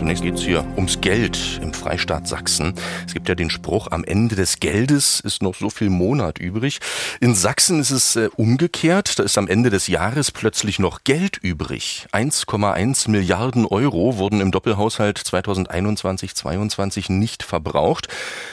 Zunächst geht es hier ums Geld im Freistaat Sachsen. Es gibt ja den Spruch, am Ende des Geldes ist noch so viel Monat übrig. In Sachsen ist es äh, umgekehrt. Da ist am Ende des Jahres plötzlich noch Geld übrig. 1,1 Milliarden Euro wurden im Doppelhaushalt 2021-22 nicht verbraucht.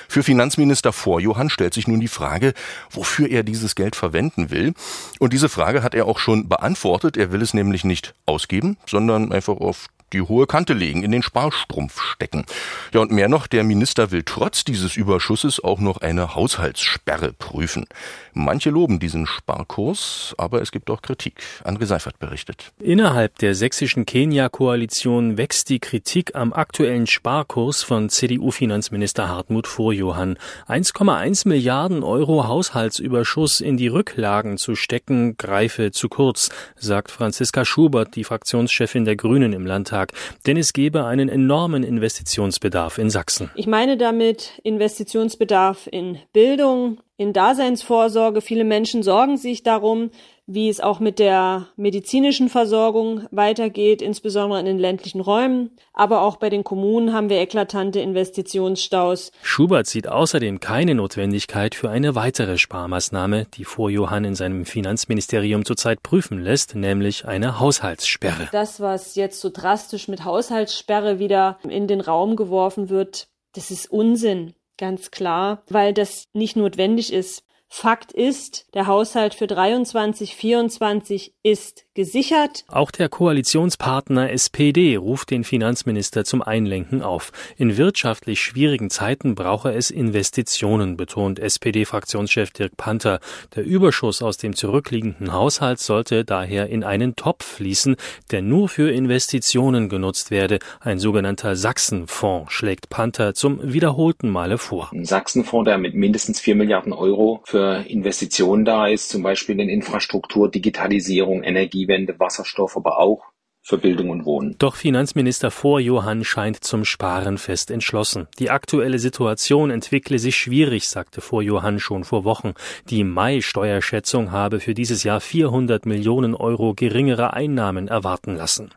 Für Finanzminister Vorjohann stellt sich nun die Frage, wofür er dieses Geld verwenden will. Und diese Frage hat er auch schon beantwortet. Er will es nämlich nicht ausgeben, sondern einfach auf die hohe Kante legen, in den Sparstrumpf stecken. Ja, und mehr noch, der Minister will trotz dieses Überschusses auch noch eine Haushaltssperre prüfen. Manche loben diesen Sparkurs, aber es gibt auch Kritik. André Seifert berichtet. Innerhalb der sächsischen Kenia-Koalition wächst die Kritik am aktuellen Sparkurs von CDU-Finanzminister Hartmut Vorjohann. 1,1 Milliarden Euro Haushaltsüberschuss in die Rücklagen zu stecken, greife zu kurz, sagt Franziska Schubert, die Fraktionschefin der Grünen im Landtag. Bundestag, denn es gebe einen enormen Investitionsbedarf in Sachsen. Ich meine damit Investitionsbedarf in Bildung, in Daseinsvorsorge. Viele Menschen sorgen sich darum, wie es auch mit der medizinischen Versorgung weitergeht, insbesondere in den ländlichen Räumen. Aber auch bei den Kommunen haben wir eklatante Investitionsstaus. Schubert sieht außerdem keine Notwendigkeit für eine weitere Sparmaßnahme, die vor Johann in seinem Finanzministerium zurzeit prüfen lässt, nämlich eine Haushaltssperre. Das, was jetzt so drastisch mit Haushaltssperre wieder in den Raum geworfen wird, das ist Unsinn. Ganz klar, weil das nicht notwendig ist. Fakt ist, der Haushalt für 23, 24 ist gesichert. Auch der Koalitionspartner SPD ruft den Finanzminister zum Einlenken auf. In wirtschaftlich schwierigen Zeiten brauche es Investitionen, betont SPD-Fraktionschef Dirk Panther. Der Überschuss aus dem zurückliegenden Haushalt sollte daher in einen Topf fließen, der nur für Investitionen genutzt werde. Ein sogenannter Sachsenfonds schlägt Panther zum wiederholten Male vor. Ein Sachsenfonds, der mit mindestens vier Milliarden Euro für Investitionen da ist, zum Beispiel in Infrastruktur, Digitalisierung, Energiewende, Wasserstoff, aber auch für Bildung und Wohnen. Doch Finanzminister Vorjohann scheint zum Sparen fest entschlossen. Die aktuelle Situation entwickle sich schwierig, sagte Vorjohann schon vor Wochen. Die Mai-Steuerschätzung habe für dieses Jahr 400 Millionen Euro geringere Einnahmen erwarten lassen.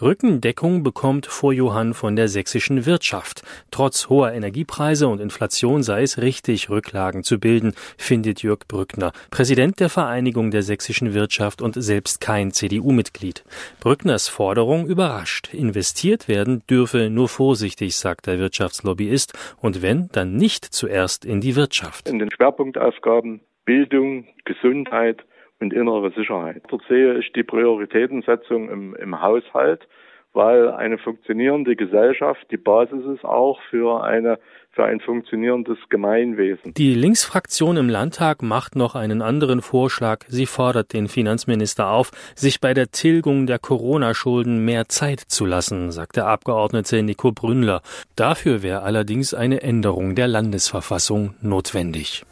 Rückendeckung bekommt Vorjohann von der sächsischen Wirtschaft. Trotz hoher Energiepreise und Inflation sei es richtig, Rücklagen zu bilden, findet Jörg Brückner, Präsident der Vereinigung der sächsischen Wirtschaft und selbst kein CDU-Mitglied. Brückners Forderung überrascht. Investiert werden dürfe nur vorsichtig, sagt der Wirtschaftslobbyist, und wenn, dann nicht zuerst in die Wirtschaft. In den Schwerpunktaufgaben Bildung, Gesundheit und innere Sicherheit. Dort sehe ich die Prioritätensetzung im, im Haushalt weil eine funktionierende Gesellschaft die Basis ist auch für eine für ein funktionierendes Gemeinwesen. Die Linksfraktion im Landtag macht noch einen anderen Vorschlag. Sie fordert den Finanzminister auf, sich bei der Tilgung der Corona-Schulden mehr Zeit zu lassen, sagt der Abgeordnete Nico Brünnler. Dafür wäre allerdings eine Änderung der Landesverfassung notwendig.